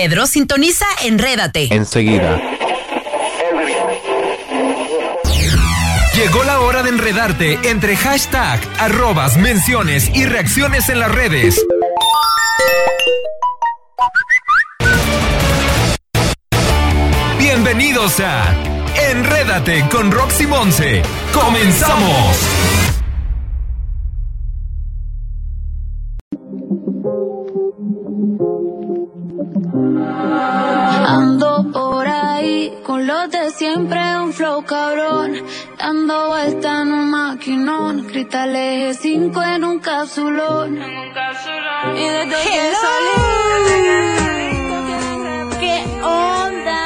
Pedro sintoniza Enrédate. Enseguida. Llegó la hora de enredarte entre hashtag, arrobas, menciones y reacciones en las redes. Bienvenidos a Enrédate con Roxy Monse. ¡Comenzamos! Siempre, un flow cabrón. Dando vuelta en un maquinón, cristal eje 5 en un capsulón. Y desde que salí, ¿Qué onda?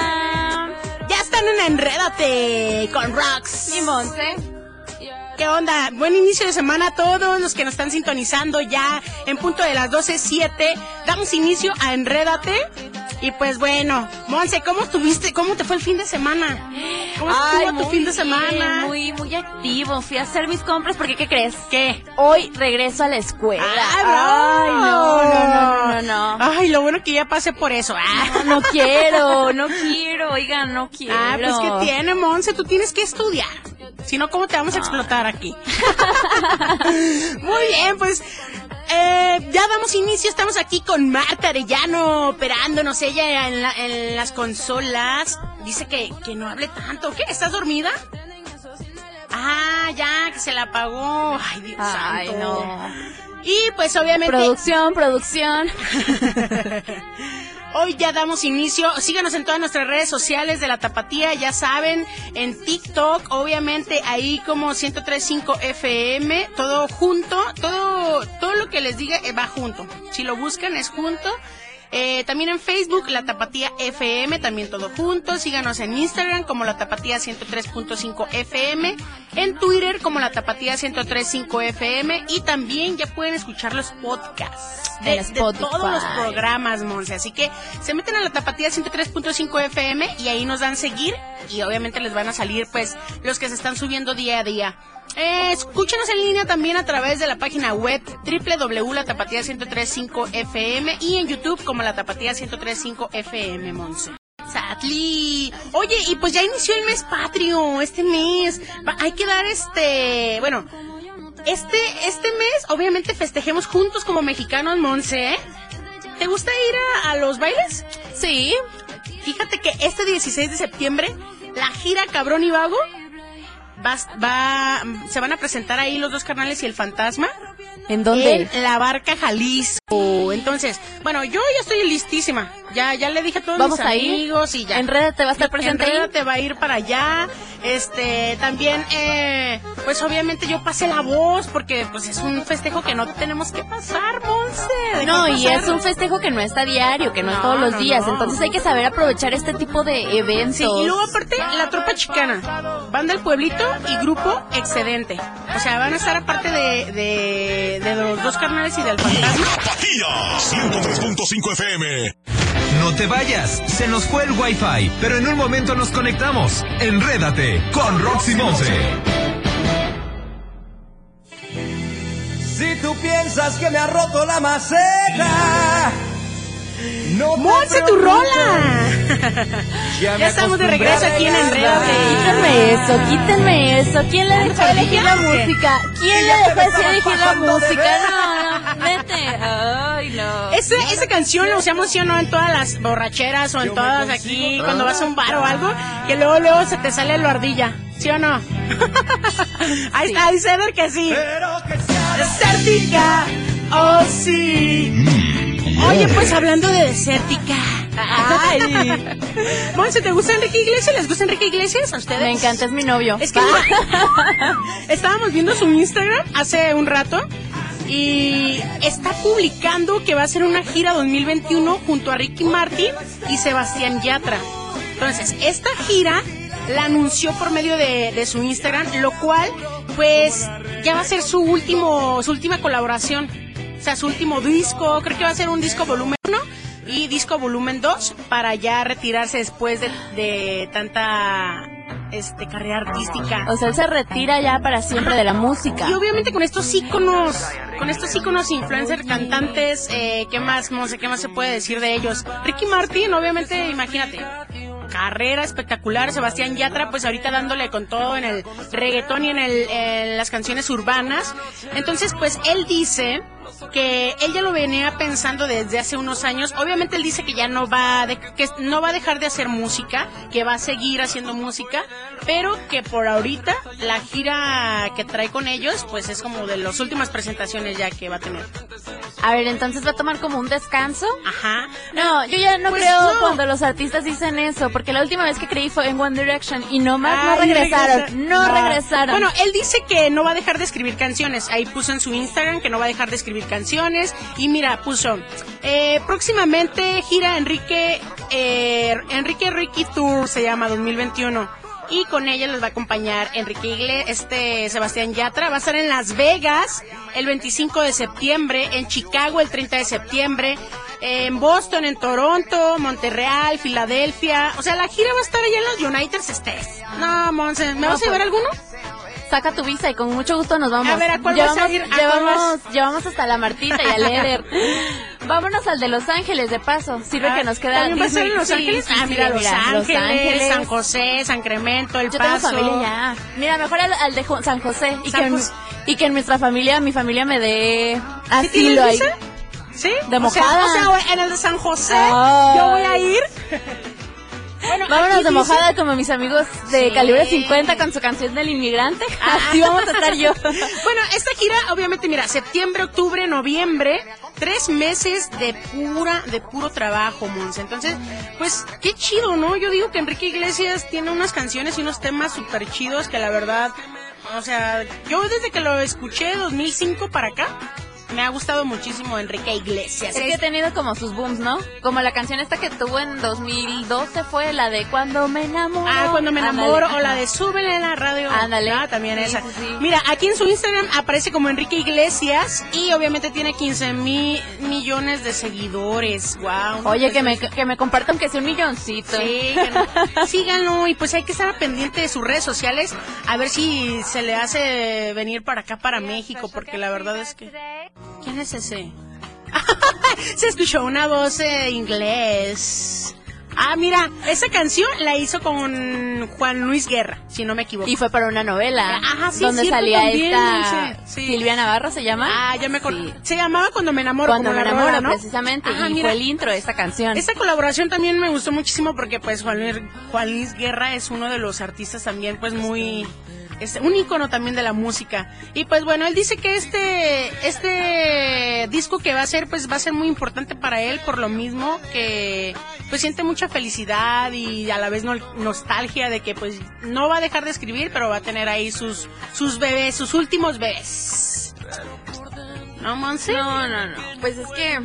Ya están en Enrédate con Rox. Y Monse. ¿Qué onda? Buen inicio de semana a todos los que nos están sintonizando ya en punto de las 12.07. Damos inicio a Enrédate. Y pues bueno, Monse, ¿cómo estuviste? ¿Cómo te fue el fin de semana? ¿Cómo estuvo tu fin de bien, semana? Muy, muy activo. Fui a hacer mis compras porque, ¿qué crees? ¿Qué? Hoy regreso a la escuela. ¡Ay, Ay, no, no, no, no, no, no. Ay, lo bueno que ya pasé por eso. Ah, No quiero, no quiero, oigan, no quiero. Ah, pues que tiene, Monse, tú tienes que estudiar. Si no, ¿cómo te vamos a explotar aquí? Muy bien, pues eh, ya damos inicio. Estamos aquí con Marta Arellano operándonos ella en, la- en las consolas. Dice que, que no hable tanto. ¿Qué? ¿Estás dormida? Ah, ya, que se la apagó. Ay, Dios Ay, santo. no. Y pues obviamente... Producción, producción. Hoy ya damos inicio. Síganos en todas nuestras redes sociales de la Tapatía, ya saben, en TikTok, obviamente ahí como 1035 FM, todo junto, todo todo lo que les diga eh, va junto. Si lo buscan es junto. Eh, también en Facebook, La Tapatía FM, también todo junto. Síganos en Instagram como La Tapatía 103.5 FM. En Twitter como La Tapatía 103.5 FM. Y también ya pueden escuchar los podcasts de, de todos los programas, Monse. Así que se meten a La Tapatía 103.5 FM y ahí nos dan seguir. Y obviamente les van a salir, pues, los que se están subiendo día a día. Eh, escúchenos en línea también a través de la página web www.latapatía1035fm y en YouTube como la Tapatía 1035 FM, Monse. Satli. Oye, y pues ya inició el mes patrio, este mes. Hay que dar este, bueno, este, este mes obviamente festejemos juntos como mexicanos, Monse. ¿eh? ¿Te gusta ir a, a los bailes? Sí. Fíjate que este 16 de septiembre, la gira Cabrón y Vago va, va, se van a presentar ahí los dos carnales y el fantasma. ¿En dónde? En la barca Jalisco. Entonces, bueno, yo ya estoy listísima. Ya, ya le dije a todos ¿Vamos mis amigos y ya. Enrédate va a estar presente. Enrédate va a ir para allá. Este, también, eh, pues obviamente yo pasé la voz porque pues es un festejo que no tenemos que pasar, Monse. ¿De No, y es un festejo que no es a diario, que no, es No, todos los no, días. no. Entonces hay que saber aprovechar este tipo de eventos. Sí, y luego aparte la tropa chicana, banda del pueblito y grupo excedente. O sea, van a estar aparte de, de, de los dos carnales y del fantasma. Tapatía 103.5 FM. No te vayas, se nos fue el wifi, pero en un momento nos conectamos. Enrédate con Roxy Monse. Si tú piensas que me ha roto la maceta, no ¡Monse tu rola! Ya, estamos de regreso a aquí en regalar. Quítenme eso, quítenme eso. ¿Quién le dejó elegir la música? ¿Quién Y le ya te dejó me así estabas elegir la música? ver. No, no, vete. Ay, no. Esa, esa canción la usamos sí o no en todas las borracheras o en todas aquí cuando vas a un bar o algo, que luego luego se te sale lo ardilla, ¿sí o no? Ahí está, dice Eder que sí. Desértica, oh sí. Oye, pues hablando de desértica. Ay. Monse, ¿te gusta Enrique Iglesias? ¿Les gusta Enrique Iglesias a ustedes? Me encanta, es mi novio. Es que mira, estábamos viendo su Instagram hace un rato y está publicando que va a hacer una gira 2021 junto a Ricky Martin y Sebastián Yatra. Entonces, esta gira la anunció por medio de, de su Instagram, lo cual, pues, ya va a ser su último, su última colaboración. O sea, su último disco, creo que va a ser un disco volumen 1 y disco volumen 2 para ya retirarse después de, de tanta este carrera artística. O sea, él se retira ya para siempre de la música. Y obviamente con estos íconos, con estos íconos influencers, cantantes, eh, ¿qué más, Monse, qué más se puede decir de ellos? Ricky Martin, obviamente, imagínate, carrera espectacular, Sebastián Yatra, pues ahorita dándole con todo en el reggaetón y en, el, en las canciones urbanas. Entonces, pues él dice que él ya lo venía pensando desde hace unos años. Obviamente él dice que ya no va de, que no va a dejar de hacer música, que va a seguir haciendo música, pero que por ahorita la gira que trae con ellos, pues es como de las últimas presentaciones ya que va a tener. A ver, entonces va a tomar como un descanso. Ajá. No, yo ya no Pues creo no. cuando los artistas dicen eso, porque la última vez que creí fue en One Direction y nomás no Ay, regresaron, regresa- no, regresaron. Bueno, él dice que no va a dejar de escribir canciones. Ahí puso en su Instagram que no va a dejar de escribir canciones. Y mira, puso, eh, próximamente gira Enrique, eh, Enrique Ricky Tour se llama 2021. Y con ella les va a acompañar Enrique Igle, este Sebastián Yatra. Va a estar en Las Vegas el 25 de septiembre, en Chicago el 30 de septiembre, en Boston, en Toronto, Monterreal, Filadelfia. O sea, la gira va a estar allá en los United States. No, Monse, ¿me No, vas a llevar pues, alguno? Saca tu visa y con mucho gusto nos vamos. A ver, ¿a cuál vas llevamos, a ir? ¿A llevamos, llevamos hasta la Martita y al Eder. Vámonos al de Los Ángeles, de paso. Sirve Ah, que nos queda ¿También va a ser en. Los Ángeles? sí, ah, mira, Los, Ángeles, Ángeles. San José, San Cremento, El Yo tengo Paso. familia ya. Mira, mejor al, al de San José. Y, San que, José. y que en nuestra familia, mi familia me dé ¿Sí asilo ahí. ¿Sí? De O sea- mojada. O sea, en el de San José, yo voy a ir. Bueno, Vámonos de dice- mojada como mis amigos de Sí. calibre 50 con su canción del inmigrante. Así vamos a estar yo. Bueno, esta gira, obviamente, mira, septiembre, octubre, noviembre, tres meses de pura, de puro trabajo, Monse. Entonces, pues, qué chido, ¿no? Yo digo que Enrique Iglesias tiene unas canciones y unos temas súper chidos que la verdad, o sea, yo desde que lo escuché 2005 para acá, me ha gustado muchísimo Enrique Iglesias. Es que he tenido como sus booms, ¿no? Como la canción esta que tuvo en 2012 fue la de Cuando me enamoro. Ah, cuando me Ándale, enamoro, o la de súbele en la radio. Ándale. Ah, también Sí, esa. sí, sí. Mira, aquí en su Instagram aparece como Enrique Iglesias y obviamente tiene 15 mil millones de seguidores. Wow. Oye, que me, que me compartan que sea un milloncito. Síganlo, síganlo y pues hay que estar al pendiente de sus redes sociales a ver si se le hace venir para acá, para México, porque la verdad es que... ¿Quién es ese? se escuchó una voz eh, inglés. Ah, mira, esa canción la hizo con Juan Luis Guerra, si no me equivoco. Y fue para una novela. Ajá, sí, Donde salía también, esta sí, sí. Silvia Navarro, ¿se llama? Ah, ya me acuerdo. Sí. Se llamaba Cuando me enamoro. Cuando como me enamoro, rola, ¿no? precisamente. Ajá, y mira. fue el intro de esta canción. Esta colaboración también me gustó muchísimo porque pues Juan Luis, Juan Luis Guerra es uno de los artistas también pues muy este, un ícono también de la música. Y pues bueno, él dice que este este disco que va a hacer pues va a ser muy importante para él por lo mismo que pues siente mucha felicidad y a la vez no- nostalgia de que pues no va a dejar de escribir, pero va a tener ahí sus sus bebés, sus últimos bebés. ¿No, Monse? No, no, no. Pues es que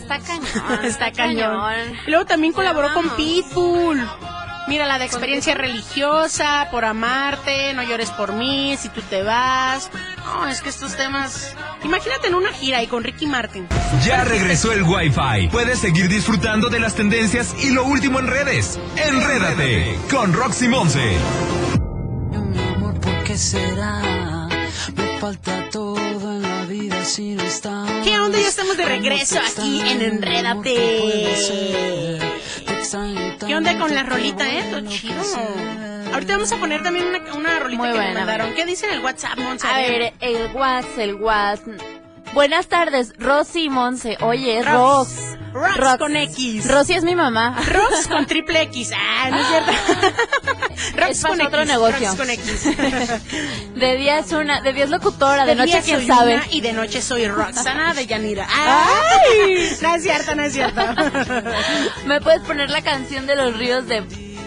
está cañón. Está cañón. Y luego también colaboró con Pitbull. Mira la de experiencia religiosa, por amarte, no llores por mí, si tú te vas. No, es que estos temas. Imagínate en una gira y con Ricky Martin. Ya regresó el Wi-Fi. Puedes seguir disfrutando de las tendencias y lo último en redes. Enrédate con Roxy Monse. Mi amor, ¿por qué será? Me falta todo en la vida si no estás. ¿Qué onda? Ya estamos de regreso aquí en Enrédate. ¿Qué onda con la rolita, eh? Todo chido. Ahorita vamos a poner también una, una rolita Muy que me buena, mandaron. buena. ¿Qué dice en el WhatsApp, Monse? A ver, el Whats, el Whats. Buenas tardes, Rosy Monse. Oye. Rox. Rox Rox. con X. Rosy es mi mamá. Rox con triple X. Ah, no es cierto. Rox Es para otro negocio. Rox con X. De día es una, de día es locutora, de, noche quién soy sabe. una y de noche soy Roxana de Yanira. ¡Ay! No es cierto, no es cierto. ¿Me puedes poner la canción de los ríos de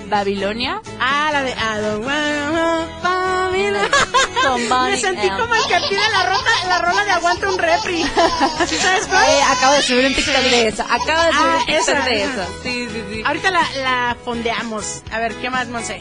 Babilonia? Ah, la de I don't wanna. Con Bonnie Me sentí M. como el que pide la, rota, la rola de Aguanta un Repri. ¿Sí sabes cuál? Eh, acabo de subir un TikTok de eso. Acabo de subir Ah, un TikTok esa, de eso. Sí, sí, sí. Ahorita la, la fondeamos. A ver, ¿qué más, Monse?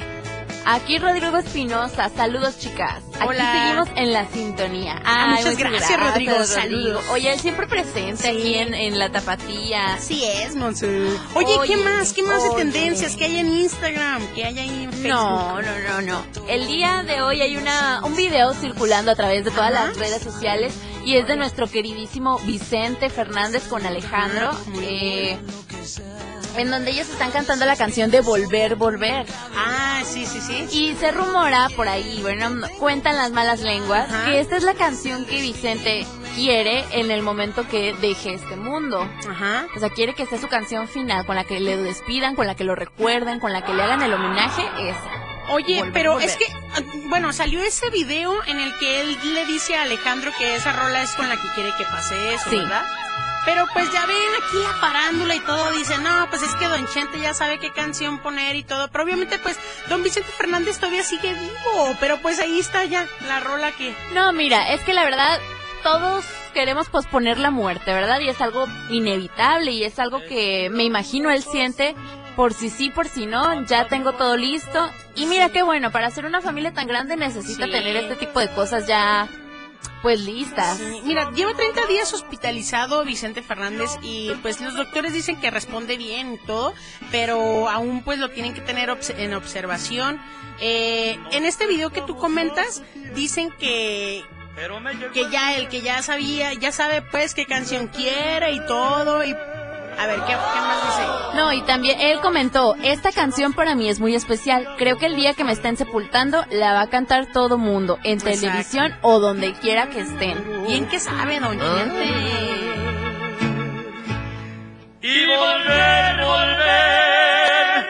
Aquí Rodrigo Espinosa, saludos chicas. Aquí Hola. seguimos en la sintonía. Ah, muchas gracias, Rodrigo, saludos. Oye, él siempre presente aquí en, en la tapatía. Así es, Monse. Oye, ¿qué más? ¿Qué más de tendencias que hay en Instagram? Que hay ahí en Facebook. No, no, no, no. El día de hoy hay una un video circulando a través de todas Ajá. las redes sociales y es de nuestro queridísimo Vicente Fernández con Alejandro, muy eh, en donde ellos están cantando la canción de Volver, Volver. Ah, sí, sí, sí. Y se rumora por ahí, bueno, cuentan las malas lenguas, Ajá. que esta es la canción que Vicente quiere en el momento que deje este mundo. Ajá. O sea, quiere que sea su canción final, con la que le despidan, con la que lo recuerden, con la que le hagan el homenaje, esa. Oye, Volver, pero volver. es que, ah, bueno, salió ese video en el que él le dice a Alejandro que esa rola es con la que quiere que pase eso, Sí. ¿verdad? Pero pues ya ven aquí la farándula y todo, dice, no, pues es que Don Chente ya sabe qué canción poner y todo, pero obviamente pues Don Vicente Fernández todavía sigue vivo, pero pues ahí está ya la rola que... No, mira, es que la verdad, todos queremos posponer la muerte, ¿verdad? Y es algo inevitable y es algo que me imagino él siente por si sí, por si no, ya tengo todo listo. Y mira qué bueno, para hacer una familia tan grande necesita Sí. tener este tipo de cosas ya, pues listas. Mira, lleva 30 días hospitalizado Vicente Fernández y pues los doctores dicen que responde bien y todo, pero aún pues lo tienen que tener obs- en observación. Eh, en este video que tú comentas dicen que que ya el que ya sabía, ya sabe pues qué canción quiere y todo y a ver qué, qué más dice. No, y también él comentó, esta canción para mí es muy especial. Creo que el día que me estén sepultando la va a cantar todo mundo, en Exacto. televisión o donde quiera que estén. Bien que sabe, don Chente. Y volver, volver,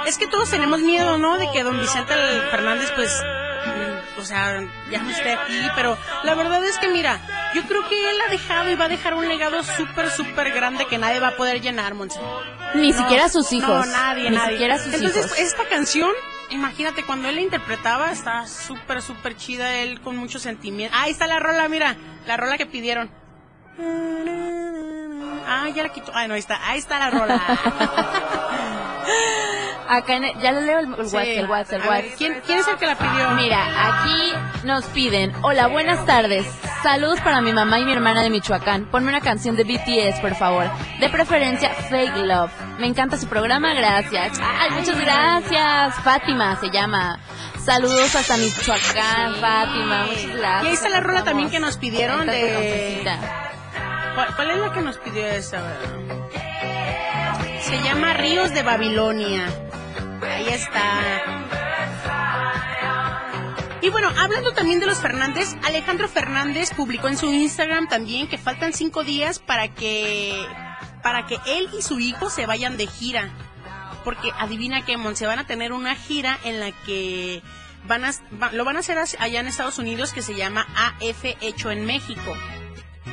volver. Es que todos tenemos miedo, ¿no? De que don Vicente Fernández, pues, o sea, ya no esté aquí, pero la verdad es que, mira, yo creo que él ha dejado y va a dejar un legado súper, súper grande que nadie va a poder llenar, Monse. Ni No, siquiera sus hijos. No, nadie, Ni nadie. siquiera sus Entonces, hijos. esta canción, imagínate, cuando él la interpretaba, está súper, súper chida, él con mucho sentimiento. Ahí está la rola, mira, la rola que pidieron. Ah, ya la quitó. Ah, no, ahí está. Ahí está la rola. Acá en el- ya le leo el, el Sí. WhatsApp, el WhatsApp, ver, WhatsApp. ¿quién, ¿Quién es el que la pidió? Mira, aquí nos piden, hola, buenas tardes. Saludos para mi mamá y mi hermana de Michoacán. Ponme una canción de BTS, por favor. De preferencia, Fake Love. Me encanta su programa, gracias. Ay, muchas gracias. Fátima se llama. Saludos hasta Michoacán, Fátima. Muchas gracias. Y ahí está la rola también que nos pidieron de-. ¿Cuál, cuál es la que nos pidió esa? Se llama Ríos de Babilonia. Ahí está. Y bueno, hablando también de los Fernández, Alejandro Fernández publicó en su Instagram también que faltan cinco días para que para que él y su hijo se vayan de gira. Porque adivina que Mon, se van a tener una gira en la que van a, lo van a hacer allá en Estados Unidos que se llama AF Hecho en México.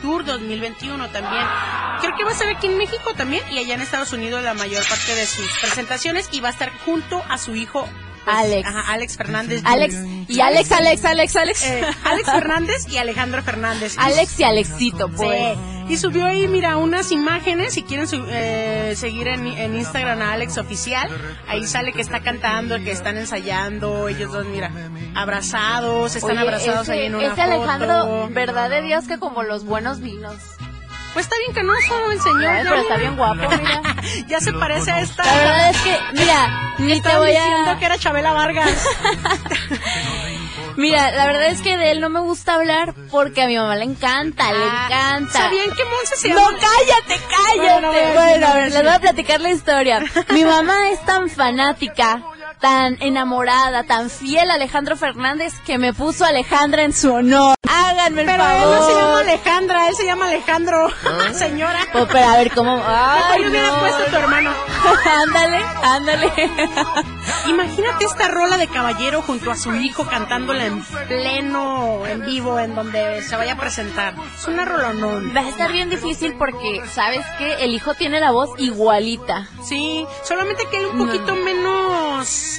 Tour 2021 también. Creo que va a ser aquí en México también y allá en Estados Unidos la mayor parte de sus presentaciones y va a estar junto a su hijo pues, Alex. ajá, Alex Fernández. Alex, y Alex, Alex, Alex, Alex. Eh, Alex Fernández y Alejandro Fernández. Alex y Alexito, pues. Sí. Y subió ahí, mira, unas imágenes. Si quieren eh, seguir en, en Instagram a Alex Oficial, ahí sale que está cantando, que están ensayando. Ellos dos, mira, abrazados, están Oye, abrazados ese, ahí en una ese Alejandro, foto. verdad de Dios que como los buenos vinos. Pues está bien canoso el señor. Pero está bien guapo, mira. ya se parece a esta. La verdad es que, mira, ni te voy diciendo que era Chabela Vargas. Mira, la verdad es que de él no me gusta hablar porque a mi mamá le encanta, le Ah, encanta. ¿Sabían que Monse se No, cállate, cállate. Bueno, a Bueno, a ver, les voy a platicar la historia. Mi mamá es tan fanática, tan enamorada, tan fiel a Alejandro Fernández que me puso Alejandra en su honor. Háganme el Pero él favor. no se llama Alejandra, él se llama Alejandro. Señora. Oh, pero a ver cómo. Ay, yo hubiera no. puesto a tu hermano. ándale, ándale. Imagínate esta rola de caballero junto a su hijo cantándola en pleno, en vivo, en donde se vaya a presentar. Es una rolonón. Va a estar bien difícil porque, ¿sabes qué? El hijo tiene la voz igualita. Sí, solamente que él un poquito menos,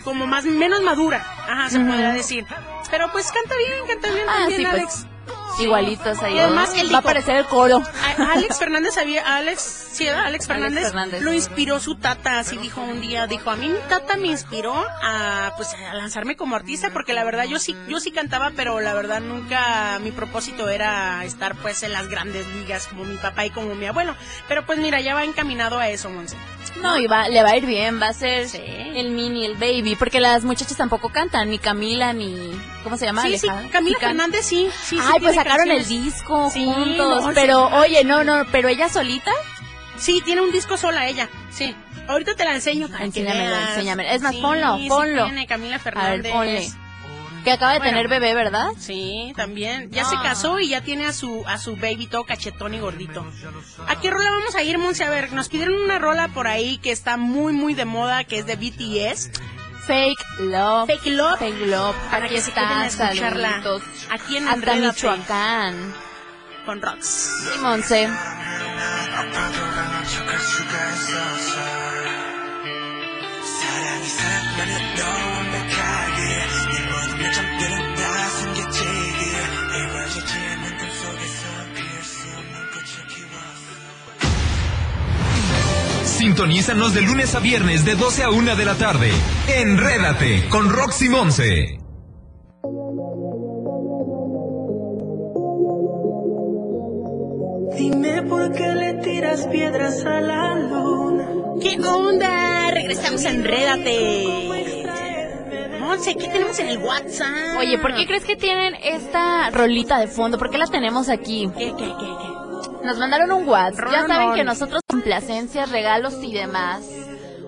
como más, menos madura. Ajá, se podría decir. Pero pues canta bien, canta bien Ah, también, sí, pues. Alex. igualitos ahí. Y además él va a aparecer el coro. A- Alex Fernández había, Alex, sí, era Alex Fernández, Fernández. lo inspiró su tata, así dijo un día, dijo, a mí mi tata me inspiró a, pues, a lanzarme como artista, porque la verdad yo sí, yo sí cantaba, pero la verdad nunca mi propósito era estar, pues, en las grandes ligas como mi papá y como mi abuelo, pero pues mira, ya va encaminado a eso, Monse. No, y va, le va a ir bien, va a ser Sí. el mini, el baby, porque las muchachas tampoco cantan, ni Camila, ni... ¿Cómo se llama? Sí, sí, Alejandra? Camila can- Fernández sí, sí, sí Ay, pues sacaron el disco juntos, no, pero oye, no, no, pero ella solita, Sí, tiene un disco sola ella, sí. Ahorita te la enseño. Enséñamelo, enséñamelo. Es más, ponlo, ponlo. tiene Camila a ver, ponle. Que acaba de Bueno. tener bebé, ¿verdad? Sí, también. Ya se Ah. casó y ya tiene a su a su baby todo cachetón y gordito. ¿A qué rola vamos a ir, Monse? A ver, nos pidieron una rola por ahí que está muy, muy de moda, que es de BTS. Fake Love. Fake Love. Fake Love. Para Aquí que está, escucharla. saluditos. Aquí en Hasta Michoacán. Con Rox. Y Monse. Sintonízanos de lunes a viernes de 12 a 1 de la tarde. Enrédate con Roxy Monse. Dime por qué le tiras piedras a la luna. ¿Qué onda? Regresamos a Enrédate. Monse, ¿qué tenemos en el WhatsApp? Oye, ¿por qué crees que tienen esta rolita de fondo? ¿Por qué la tenemos aquí? ¿Qué, qué, qué, qué? Nos mandaron un WhatsApp. Ya saben que nosotros complacencias, regalos y demás.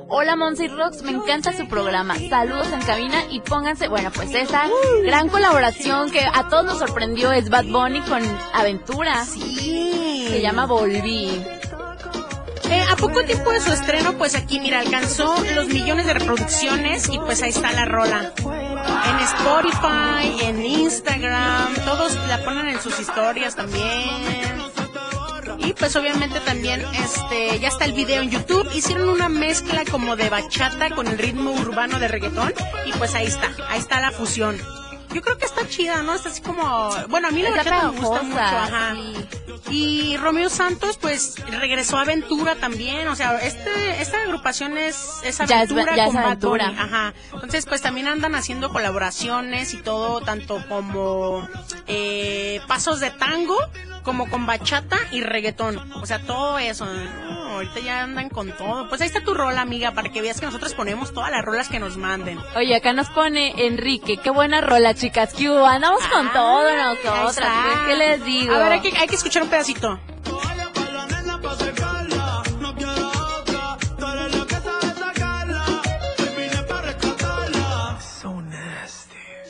Hola Monse y Rox, me encanta su programa. Saludos en cabina y pónganse, bueno, pues esa gran colaboración que a todos nos sorprendió es Bad Bunny con Aventura. Sí. Se llama Volví. Eh, a poco tiempo de su estreno, pues aquí, mira, alcanzó los millones de reproducciones y pues ahí está la rola. En Spotify, en Instagram, todos la ponen en sus historias también. Y pues obviamente también este ya está el video en YouTube. Hicieron una mezcla como de bachata con el ritmo urbano de reggaetón y pues ahí está, ahí está la fusión. Yo creo que está chida, ¿no? Está así como, bueno, a mí la Está bachata me gusta mucho, ajá. sí. Y Romeo Santos, pues, regresó a Aventura también. O sea, este, esta agrupación es, es Ya es- Aventura ya con Bad Aventura. Bunny, Ajá. Entonces, pues, también andan haciendo colaboraciones y todo, tanto como eh, pasos de tango, como con bachata y reggaetón. O sea, todo eso. Ahorita ya andan con todo. Pues ahí está tu rola, amiga, para que veas que nosotros ponemos todas las rolas que nos manden. Oye, acá nos pone Enrique, qué buena rola, chicas. ¿Qué hubo? Andamos con Ah, todo nosotras. ¿Qué, les digo? A ver, hay que, hay que escuchar un pedacito.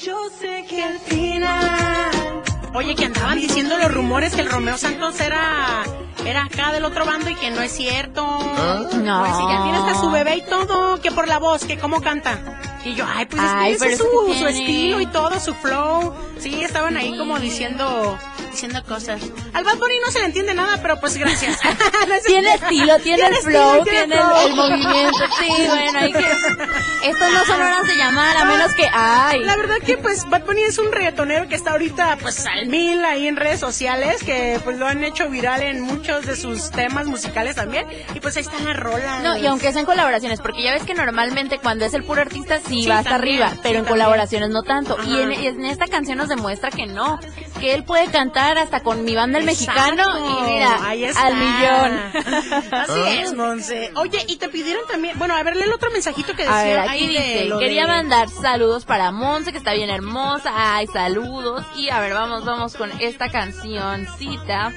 Yo sé que al final. Oye, que andaban diciendo los rumores que el Romeo Santos era era acá del otro bando y que no es cierto. No. Pues si ya tiene hasta su bebé y todo, que por la voz, que cómo canta. Y yo, ay, pues Ay, ese es su, su estilo y todo, su flow. Sí, estaban ahí como diciendo diciendo cosas. Al Bad Bunny no se le entiende nada, pero pues gracias. Tiene estilo, tiene el flow, tiene el movimiento. Sí, bueno, hay que... Estos no son horas de llamar, a menos que... ¡Ay! La verdad que pues Bad Bunny es un reggaetonero que está ahorita pues al mil ahí en redes sociales, que pues lo han hecho viral en muchos de sus temas musicales también. Y pues ahí están las rolas. No, y aunque sean colaboraciones, porque ya ves que normalmente cuando es el puro artista sí, Sí, va hasta también, arriba, sí, pero en también. colaboraciones no tanto. Y en, en esta canción nos demuestra que no, que él puede cantar hasta con mi banda el mexicano y mira, ahí está. al millón. Así es, Monse. Oye, y te pidieron también, bueno, a ver, lee el otro mensajito que decía A ver, aquí de dice, quería de- mandar saludos para Monse, que está bien hermosa. Ay, saludos. Y a ver, vamos, vamos con esta cancioncita.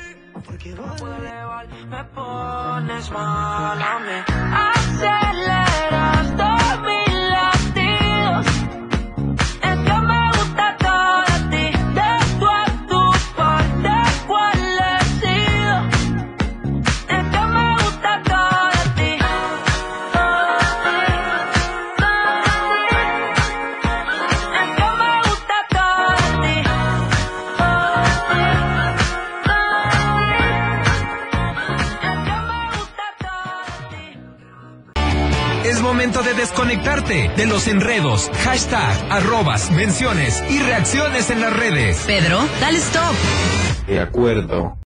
Me pones mal a mí. Aceleras de los enredos, hashtag, arrobas, menciones y reacciones en las redes. Pedro, dale stop. De acuerdo.